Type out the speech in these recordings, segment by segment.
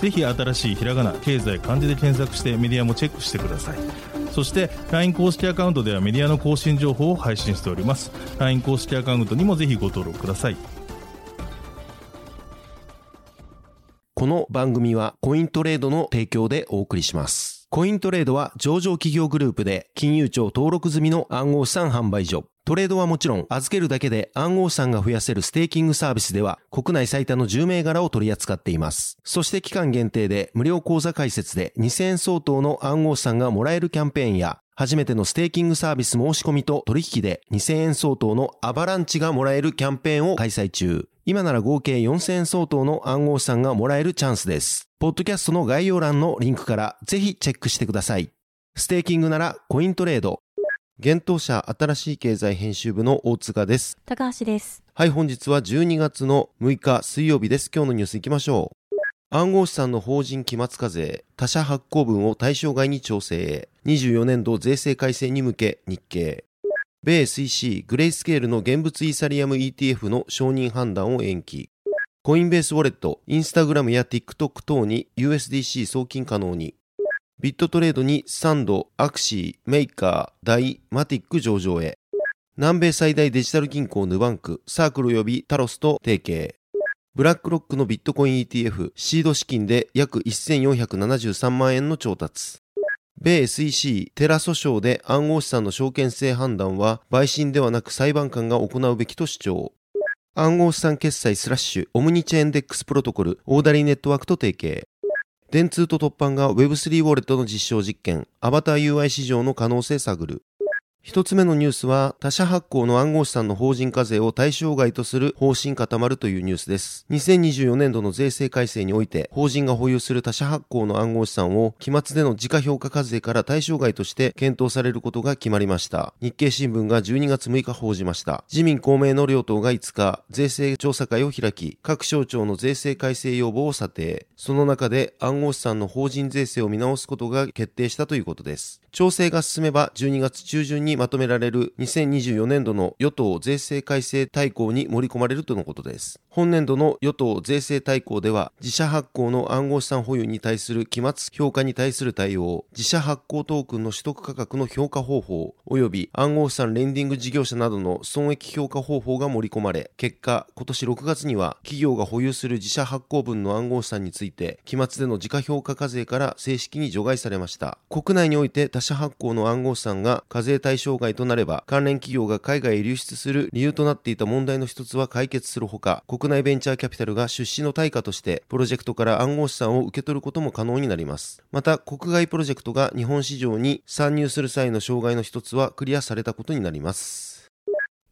ぜひ新しいひらがな経済漢字で検索してメディアもチェックしてくださいそして LINE 公式アカウントではメディアの更新情報を配信しております LINE 公式アカウントにもぜひご登録くださいこの番組はコイントレードの提供でお送りします。コイントレードは上場企業グループで金融庁登録済みの暗号資産販売所。トレードはもちろん預けるだけで暗号資産が増やせるステーキングサービスでは国内最多の10銘柄を取り扱っています。そして期間限定で無料口座開設で2000円相当の暗号資産がもらえるキャンペーンや初めてのステーキングサービス申し込みと取引で2000円相当のアバランチがもらえるキャンペーンを開催中。今なら合計4000円相当の暗号資産がもらえるチャンスです。ポッドキャストの概要欄のリンクからぜひチェックしてください。ステーキングならコイントレード。現当社新しい経済編集部の大塚です。高橋です。はい、本日は12月の6日水曜日です。今日のニュース行きましょう。暗号資産の法人期末課税、他社発行分を対象外に調整へ、24年度税制改正に向け日経。米 SEC グレイスケールの現物イーサリアム ETF の承認判断を延期。コインベースウォレット、インスタグラムや TikTok 等に USDC 送金可能に。ビットトレードにサンド、アクシー、メーカー、ダイ、マティック上場へ。南米最大デジタル銀行ヌバンク、サークル及びタロスと提携。ブラックロックのビットコイン ETF、シード資金で約1473万円の調達。米 SEC テラ訴訟で暗号資産の証券性判断は陪審ではなく裁判官が行うべきと主張。暗号資産決済スラッシュオムニチェーンデックスプロトコルオーダリーネットワークと提携。電通と突破が Web3 ウォレットの実証実験、アバター UI 市場の可能性探る。一つ目のニュースは、他社発行の暗号資産の法人課税を対象外とする方針固まるというニュースです。2024年度の税制改正において、法人が保有する他社発行の暗号資産を、期末での時価評価課税から対象外として検討されることが決まりました。日経新聞が12月6日報じました。自民公明の両党が5日、税制調査会を開き、各省庁の税制改正要望を査定。その中で暗号資産の法人税制を見直すことが決定したということです。調整が進めば12月中旬にまとめられる2024年度の与党税制改正大綱に盛り込まれるとのことです。本年度の与党税制大綱では、自社発行の暗号資産保有に対する期末評価に対する対応、自社発行トークンの取得価格の評価方法、及び暗号資産レンディング事業者などの損益評価方法が盛り込まれ、結果、今年6月には企業が保有する自社発行分の暗号資産について、期末での時価評価課税から正式に除外されました。国内において他社発行の暗号資産が課税対象外となれば、関連企業が海外へ流出する理由となっていた問題の一つは解決するほか、国内ベンチャーキャピタルが出資の対価として、プロジェクトから暗号資産を受け取ることも可能になります。また、国外プロジェクトが日本市場に参入する際の障害の一つはクリアされたことになります。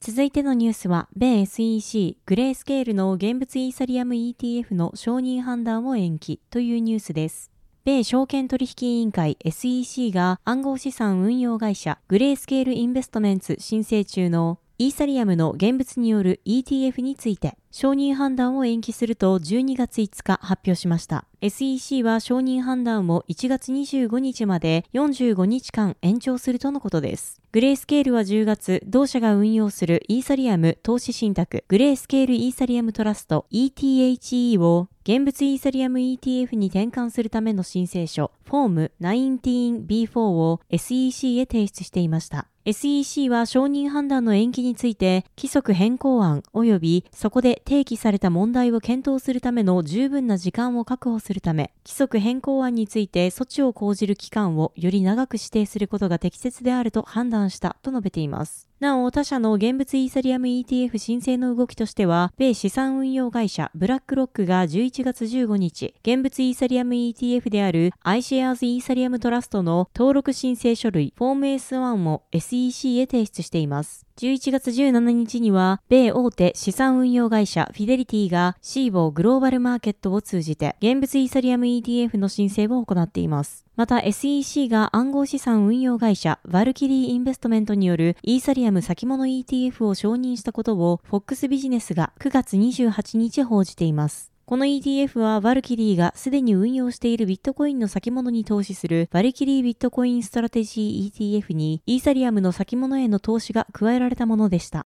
続いてのニュースは、米 SEC グレースケールの現物イーサリアム ETF の承認判断を延期というニュースです。米証券取引委員会 SEC が暗号資産運用会社グレースケールインベストメンツ申請中のイーサリアムの現物による ETF について承認判断を延期すると12月5日発表しました。SEC は承認判断を1月25日まで45日間延長するとのことです。グレースケールは10月、同社が運用するイーサリアム投資信託グレースケールイーサリアムトラスト ETHE を現物イーサリアム ETF に転換するための申請書フォーム 19B4 を SEC へ提出していました。SEC は承認判断の延期について規則変更案及びそこで提起された問題を検討するための十分な時間を確保するため規則変更案について措置を講じる期間をより長く指定することが適切であると判断したと述べています。なお、他社の現物イーサリアム ETF 申請の動きとしては、米資産運用会社ブラックロックが11月15日、現物イーサリアム ETF である iShares イーサリアムトラストの登録申請書類フォーム S1 を SEC へ提出しています。11月17日には、米大手資産運用会社フィデリティがシーボグローバルマーケットを通じて現物イーサリアム ETF の申請を行っています。また SEC が暗号資産運用会社バルキリーインベストメントによるイーサリアム先物 ETF を承認したことを FOX ビジネスが9月28日報じています。この ETF はバルキリーがすでに運用しているビットコインの先物に投資するバルキリービットコインストラテジー ETF にイーサリアムの先物への投資が加えられたものでした。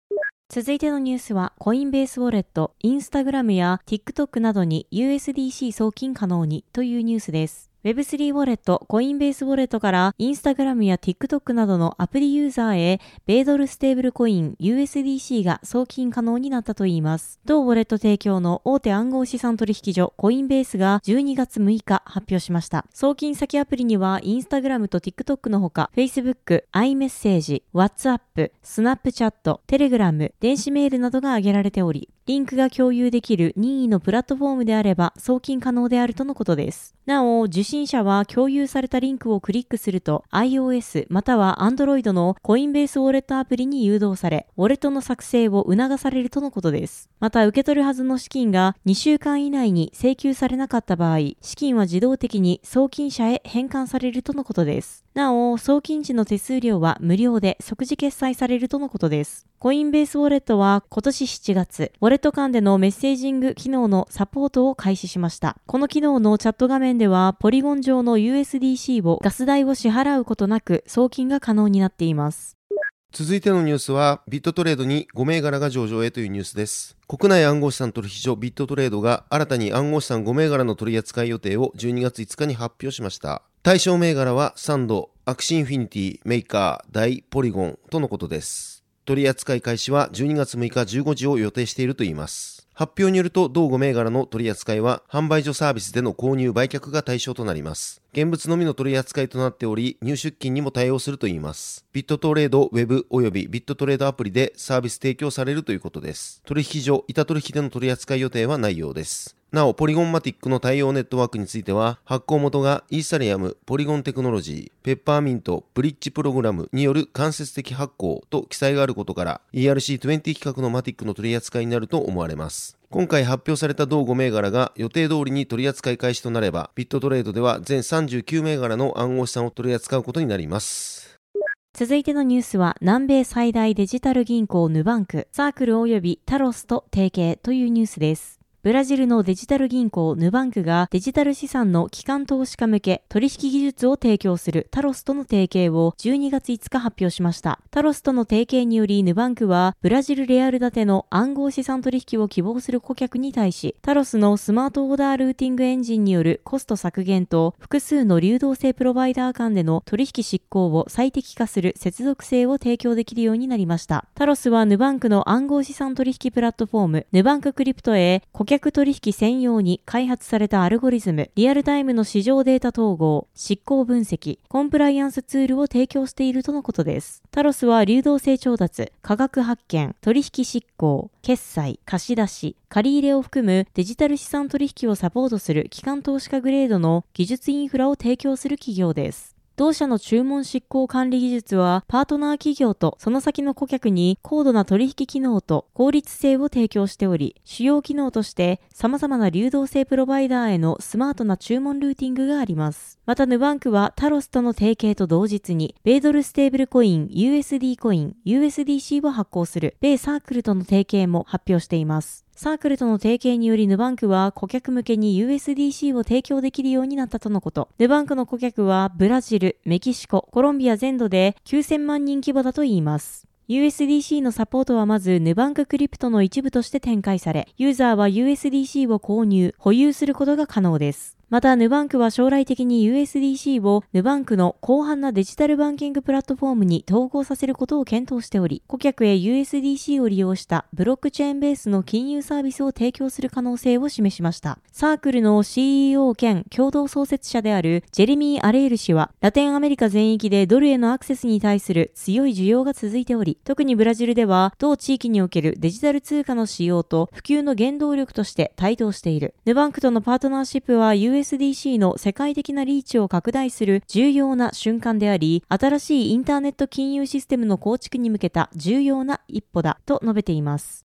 続いてのニュースは、コインベースウォレット、インスタグラムや TikTok などに USDC 送金可能にというニュースです。Web3 ウォレット、コインベースウォレットからインスタグラムや TikTok などのアプリユーザーへ米ドルステーブルコイン USDC が送金可能になったといいます。同ウォレット提供の大手暗号資産取引所コインベースが12月6日発表しました。送金先アプリにはインスタグラムと TikTok のほか Facebook、iMessage、WhatsApp、Snapchat、Telegram、電子メールなどが挙げられており、リンクが共有できる任意のプラットフォームであれば送金可能であるとのことです。なお、受信信者は共有されたリンクをクリックすると iOS または Android のコインベースウォレットアプリに誘導され、ウォレットの作成を促されるとのことです。また、受け取るはずの資金が2週間以内に請求されなかった場合、資金は自動的に送金者へ返還されるとのことです。なお、送金時の手数料は無料で即時決済されるとのことです。コインベースウォレットは今年7月、ウォレット間でのメッセージング機能のサポートを開始しました。この機能のチャット画面では、ポリゴン上の USDC をガス代を支払うことなく送金が可能になっています。続いてのニュースは、ビットトレードに5銘柄が上場へというニュースです。国内暗号資産取引所ビットトレードが新たに暗号資産5銘柄の取り扱い予定を12月5日に発表しました。対象銘柄はサンド、アクシインフィニティ、メーカー、ダイ、ポリゴンとのことです。取扱い開始は12月6日15時を予定しているといいます。発表によると、同5銘柄の取り扱いは、販売所サービスでの購入売却が対象となります。現物のみの取り扱いとなっており、入出金にも対応するといいます。ビットトレード、ウェブ及びビットトレードアプリでサービス提供されるということです。取引所、板取引での取り扱い予定はないようです。なお、ポリゴンマティックの対応ネットワークについては、発行元がイーサリアム、ポリゴンテクノロジー、ペッパーミント、ブリッジプログラムによる間接的発行と記載があることから、ERC20 規格のマティックの取り扱いになると思われます。今回発表された同5銘柄が予定通りに取り扱い開始となれば、ビットトレードでは全39銘柄の暗号資産を取り扱うことになります。続いてのニュースは、南米最大デジタル銀行ヌバンク、サークル及びタロスと提携というニュースです。ブラジルのデジタル銀行ヌバンクがデジタル資産の機関投資家向け取引技術を提供するタロスとの提携を12月5日発表しました。タロスとの提携によりヌバンクはブラジルレアル建ての暗号資産取引を希望する顧客に対しタロスのスマートオーダールーティングエンジンによるコスト削減と複数の流動性プロバイダー間での取引執行を最適化する接続性を提供できるようになりました。タロスはヌバンクの暗号資産取引プラットフォームヌバンククリプトへ顧客客取引専用に開発されたアルゴリズム、リアルタイムの市場データ統合、執行分析、コンプライアンスツールを提供しているとのことです。タロスは流動性調達、価格発見、取引執行、決済、貸し出し、借入れを含むデジタル資産取引をサポートする機関投資家グレードの技術インフラを提供する企業です。同社の注文執行管理技術は、パートナー企業とその先の顧客に高度な取引機能と効率性を提供しており、主要機能として様々な流動性プロバイダーへのスマートな注文ルーティングがあります。また、ヌバンクはタロスとの提携と同日に、米ドルステーブルコイン、USD コイン、USDC を発行する米サークルとの提携も発表しています。サークルとの提携によりヌバンクは顧客向けに USDC を提供できるようになったとのこと。ヌバンクの顧客はブラジル、メキシコ、コロンビア全土で9000万人規模だといいます。USDC のサポートはまずヌバンククリプトの一部として展開され、ユーザーは USDC を購入、保有することが可能です。また、ヌバンクは将来的に USDC をヌバンクの広範なデジタルバンキングプラットフォームに統合させることを検討しており、顧客へ USDC を利用したブロックチェーンベースの金融サービスを提供する可能性を示しました。サークルの CEO 兼共同創設者であるジェレミー・アレール氏は、ラテンアメリカ全域でドルへのアクセスに対する強い需要が続いており、特にブラジルでは、同地域におけるデジタル通貨の使用と普及の原動力として台頭している。ヌバンクとのパートナーシップは USDC の世界的なリーチを拡大する重要な瞬間であり、新しいインターネット金融システムの構築に向けた重要な一歩だと述べています。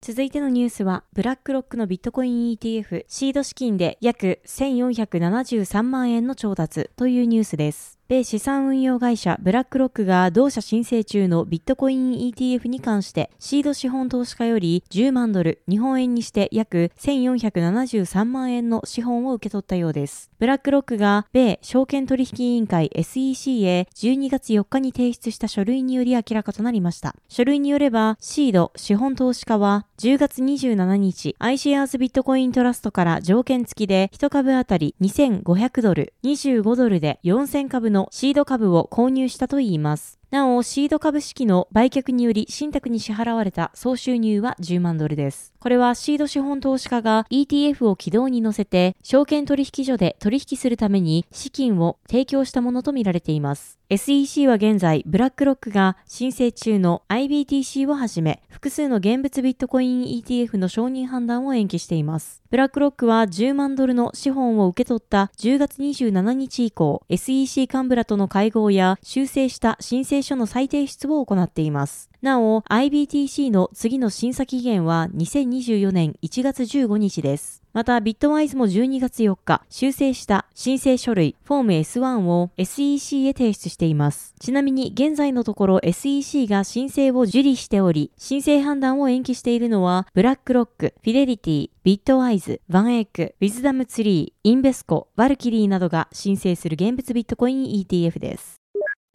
続いてのニュースは、ブラックロックのビットコイン ETF、シード資金で約1473万円の調達というニュースです。米資産運用会社ブラックロックが同社申請中のビットコイン ETF に関してシード資本投資家より10万ドル、日本円にして約1473万円の資本を受け取ったようです。ブラックロックが米証券取引委員会 SEC へ12月4日に提出した書類により明らかとなりました。書類によればシード資本投資家は10月27日 iShares ビットコイントラストから条件付きで1株あたり2500ドル、25ドルで4000株のシード株を購入したといいます。なお、シード株式の売却により新宅に支払われた総収入は10万ドルです。これはシード資本投資家が ETF を軌道に乗せて、証券取引所で取引するために資金を提供したものとみられています。SEC は現在、ブラックロックが申請中の IBTC をはじめ、複数の現物ビットコイン ETF の承認判断を延期しています。ブラックロックは10万ドルの資本を受け取った10月27日以降、SEC 幹部らとの会合や修正した申請書の再提出を行っています。なお、IBTC の次の審査期限は2024年1月15日です。また、ビットワイズも12月4日、修正した申請書類、フォーム S1 を SEC へ提出しています。ちなみに、現在のところ SEC が申請を受理しており、申請判断を延期しているのは、ブラックロック、フィデリティ、ビットワイズ、ヴァンエック、ウィズダムツリー、インベスコ、バルキリーなどが申請する現物ビットコイン ETF です。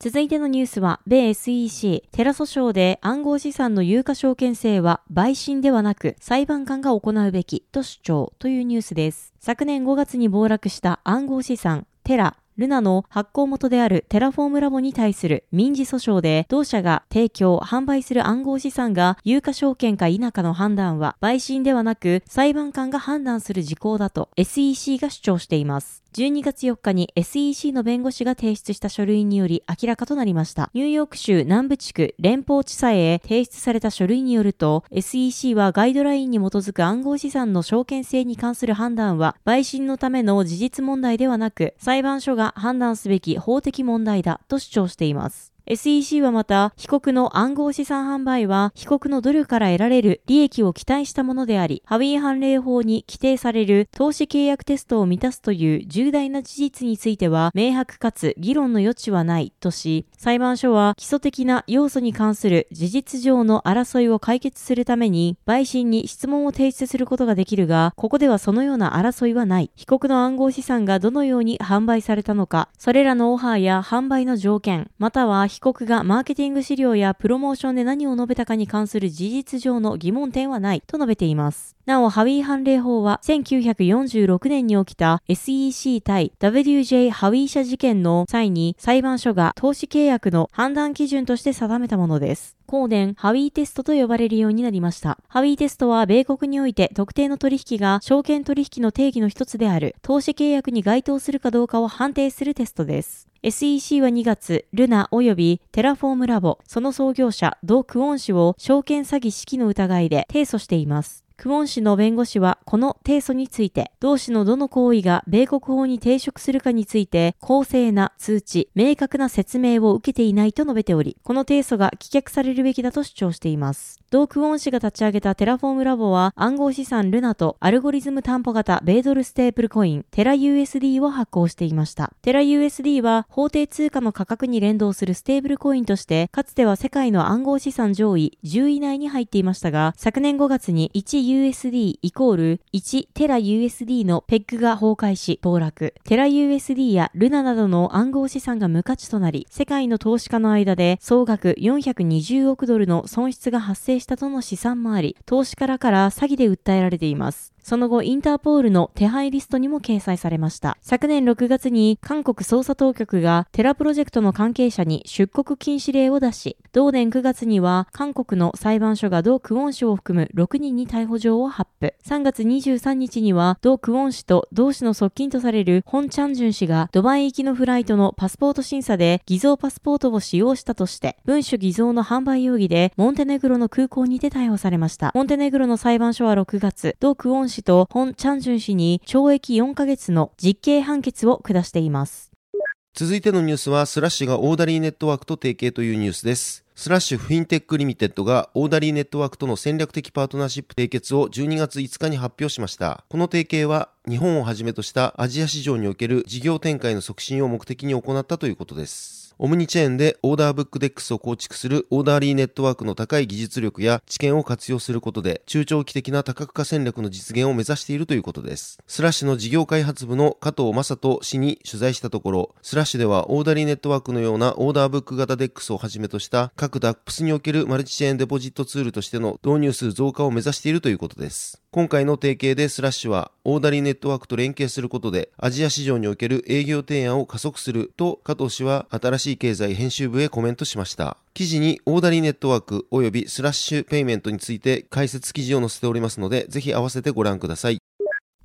続いてのニュースは、米 SEC、テラ訴訟で暗号資産の有価証券性は陪審ではなく裁判官が行うべきと主張というニュースです。昨年5月に暴落した暗号資産、テラ、ルナの発行元であるテラフォームラボに対する民事訴訟で、同社が提供、販売する暗号資産が有価証券か否かの判断は、陪審ではなく裁判官が判断する事項だと SEC が主張しています。12月4日に SEC の弁護士が提出した書類により明らかとなりました。ニューヨーク州南部地区連邦地裁へ提出された書類によると、SEC はガイドラインに基づく暗号資産の証券性に関する判断は、陪審のための事実問題ではなく、裁判所が判断すべき法的問題だと主張しています。SEC はまた、被告の暗号資産販売は、被告の努力から得られる利益を期待したものであり、ハウィー判例法に規定される投資契約テストを満たすという重大な事実については、明白かつ議論の余地はないとし、裁判所は基礎的な要素に関する事実上の争いを解決するために、陪審に質問を提出することができるが、ここではそのような争いはない。被告の暗号資産がどのように販売されたのか、それらのオファーや販売の条件、または被被告がマーケティング資料やプロモーションで何を述べたかに関する事実上の疑問点はないと述べています。なお、ハウィー判例法は1946年に起きた SEC 対 WJ ハウィー社事件の際に裁判所が投資契約の判断基準として定めたものです。後年、ハウィーテストと呼ばれるようになりました。ハウィーテストは米国において特定の取引が証券取引の定義の一つである投資契約に該当するかどうかを判定するテストです。SEC は2月、ルナ及びテラフォームラボ、その創業者、ド・クオン氏を証券詐欺し、その疑いで提訴しています。クオン氏の弁護士はこの提訴について、同氏のどの行為が米国法に抵触するかについて、公正な通知、明確な説明を受けていないと述べており、この提訴が棄却されるべきだと主張しています。同クオン氏が立ち上げたテラフォームラボは、暗号資産ルナとアルゴリズム担保型米ドルステーブルコイン、テラ USD を発行していました。テラ USD は法定通貨の価格に連動するステーブルコインとして、かつては世界の暗号資産上位10位以内に入っていましたが、昨年5月に1 USD イコール1テラ USD のペッグが崩壊し暴落。テラ USD やルナなどの暗号資産が無価値となり、世界の投資家の間で総額420億ドルの損失が発生したとの試算もあり、投資家らから詐欺で訴えられています。その後インターポールの手配リストにも掲載されました。昨年6月に韓国捜査当局がテラプロジェクトの関係者に出国禁止令を出し、同年9月には韓国の裁判所が同クウォン氏を含む6人に逮捕状を発布。3月23日には同クウォン氏と同氏の側近とされるホン・チャンジュン氏がドバイ行きのフライトのパスポート審査で偽造パスポートを使用したとして、文書偽造の販売容疑でモンテネグロの空港にて逮捕されました。モンテネグロの裁判所は6月、同クォン氏とホン・チャンジュン氏に懲役4ヶ月の実刑判決を下しています。続いてのニュースは、スラッシュがオーダリーネットワークと提携というニュースです。スラッシュフィンテックリミテッドがオーダリーネットワークとの戦略的パートナーシップ締結を12月5日に発表しました。この提携は日本をはじめとしたアジア市場における事業展開の促進を目的に行ったということです。オムニチェーンでオーダーブック DEX を構築するオーダーリーネットワークの高い技術力や知見を活用することで中長期的な多角化戦略の実現を目指しているということです。スラッシュの事業開発部の加藤正人氏に取材したところ、スラッシュではオーダーリーネットワークのようなオーダーブック型 DEX をはじめとした各 DApps におけるマルチチェーンデポジットツールとしての導入数増加を目指しているということです。今回の提携でスラッシュはオーダリネットワークと連携することでアジア市場における営業提案を加速すると加藤氏は新しい経済編集部へコメントしました。記事にオーダリネットワーク及びスラッシュペイメントについて解説記事を載せておりますので、ぜひ合わせてご覧ください。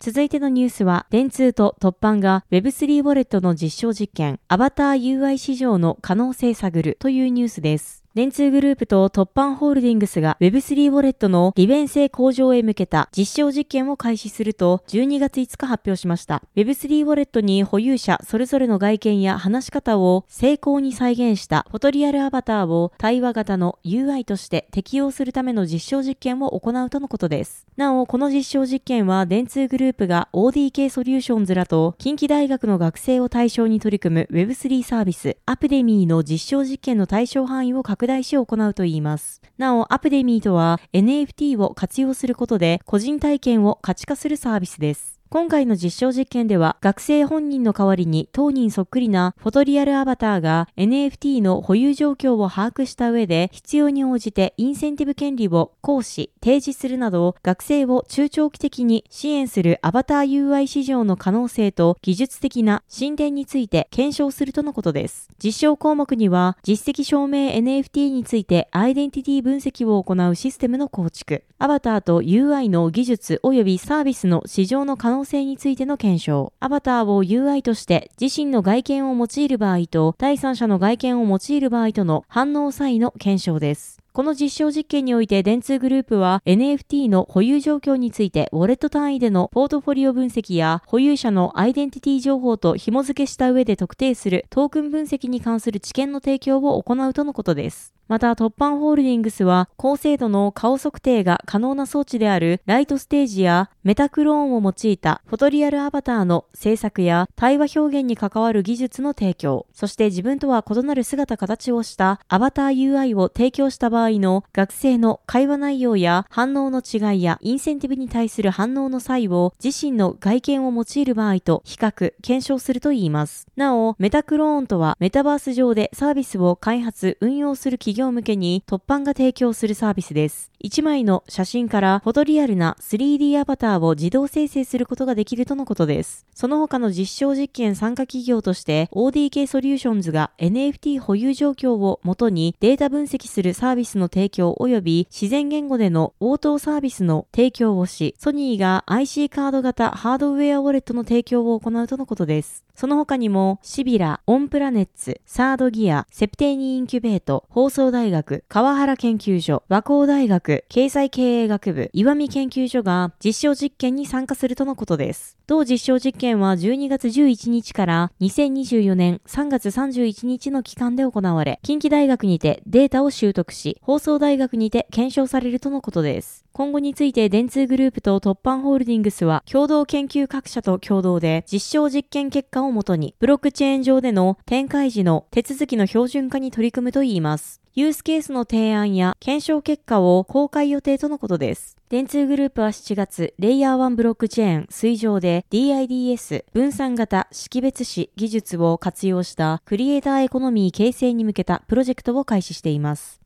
続いてのニュースは、電通と凸版が Web3 ウォレットの実証実験、アバター UI 市場の可能性探るというニュースです。電通グループと凸版ホールディングスが Web3 ウォレットの利便性向上へ向けた実証実験を開始すると12月5日発表しました。Web3 ウォレットに保有者それぞれの外見や話し方を精巧に再現したフォトリアルアバターを対話型の UI として適用するための実証実験を行うとのことです。なお、この実証実験は電通グループが ODK ソリューションズらと近畿大学の学生を対象に取り組む Web3 サービスアプデミーの実証実験の対象範囲を拡大し行うといいます。なお、アプデミーとは NFT を活用することで個人体験を価値化するサービスです。今回の実証実験では学生本人の代わりに当人そっくりなフォトリアルアバターが NFT の保有状況を把握した上で必要に応じてインセンティブ権利を行使、提示するなど学生を中長期的に支援するアバター UI 市場の可能性と技術的な進展について検証するとのことです。実証項目には実績証明 NFT についてアイデンティティ分析を行うシステムの構築、アバターと UI の技術及びサービスの市場の可能性性についての検証。アバターを UI として自身の外見を用いる場合と第三者の外見を用いる場合との反応差異の検証です。この実証実験において電通グループは NFT の保有状況についてウォレット単位でのポートフォリオ分析や保有者のアイデンティティ情報と紐付けした上で特定するトークン分析に関する知見の提供を行うとのことです。また、突版ホールディングスは、高精度の顔測定が可能な装置であるライトステージやメタクローンを用いたフォトリアルアバターの制作や対話表現に関わる技術の提供、そして自分とは異なる姿形をしたアバター UI を提供した場合の学生の会話内容や反応の違いやインセンティブに対する反応の差異を自身の外見を用いる場合と比較、検証するといいます。なお、メタクローンとはメタバース上でサービスを開発、運用する企業向けに凸版が提供するサービスです。1枚の写真からフォトリアルな 3D アバターを自動生成することができるとのことです。その他の実証実験参加企業として ODK ソリューションズが NFT 保有状況をもとにデータ分析するサービスの提供及び自然言語での応答サービスの提供をし、ソニーが IC カード型ハードウェアウォレットの提供を行うとのことです。その他にもシビラ、オンプラネッツ、サードギア、セプテーニインキュベート、放送大学、川原研究所、和光大学、経済経営学部、岩見研究所が実証実験に参加するとのことです。同実証実験は12月11日から2024年3月31日の期間で行われ、近畿大学にてデータを習得し、放送大学にて検証されるとのことです。今後について電通グループと突版ホールディングスは共同研究各社と共同で実証実験結果をもとにブロックチェーン上での展開時の手続きの標準化に取り組むといいます。ユースケースの提案や検証結果を公開予定とのことです。電通グループは7月、レイヤー1ブロックチェーン水上で DIDS 分散型識別子技術を活用したクリエイターエコノミー形成に向けたプロジェクトを開始しています。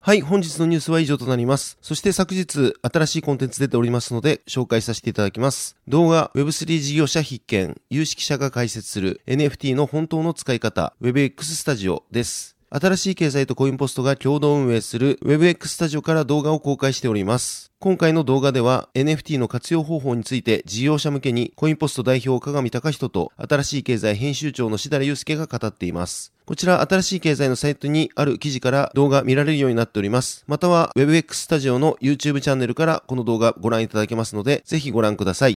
はい、本日のニュースは以上となります。そして昨日、新しいコンテンツ出ておりますので、紹介させていただきます。動画 Web3 事業者必見、有識者が解説する NFT の本当の使い方、WebX スタジオです。新しい経済とコインポストが共同運営する WebX スタジオから動画を公開しております。今回の動画では NFT の活用方法について事業者向けにコインポスト代表鏡隆人と新しい経済編集長の志田祐介が語っています。こちら新しい経済のサイトにある記事から動画見られるようになっております。または WebX スタジオの YouTube チャンネルからこの動画ご覧いただけますのでぜひご覧ください。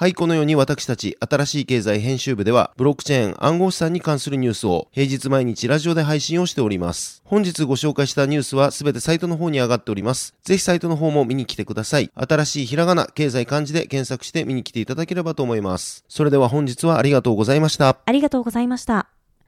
はい、このように私たち新しい経済編集部ではブロックチェーン暗号資産に関するニュースを平日毎日ラジオで配信をしております。本日ご紹介したニュースはすべてサイトの方に上がっております。ぜひサイトの方も見に来てください。新しいひらがな、経済漢字で検索して見に来ていただければと思います。それでは本日はありがとうございました。ありがとうございました。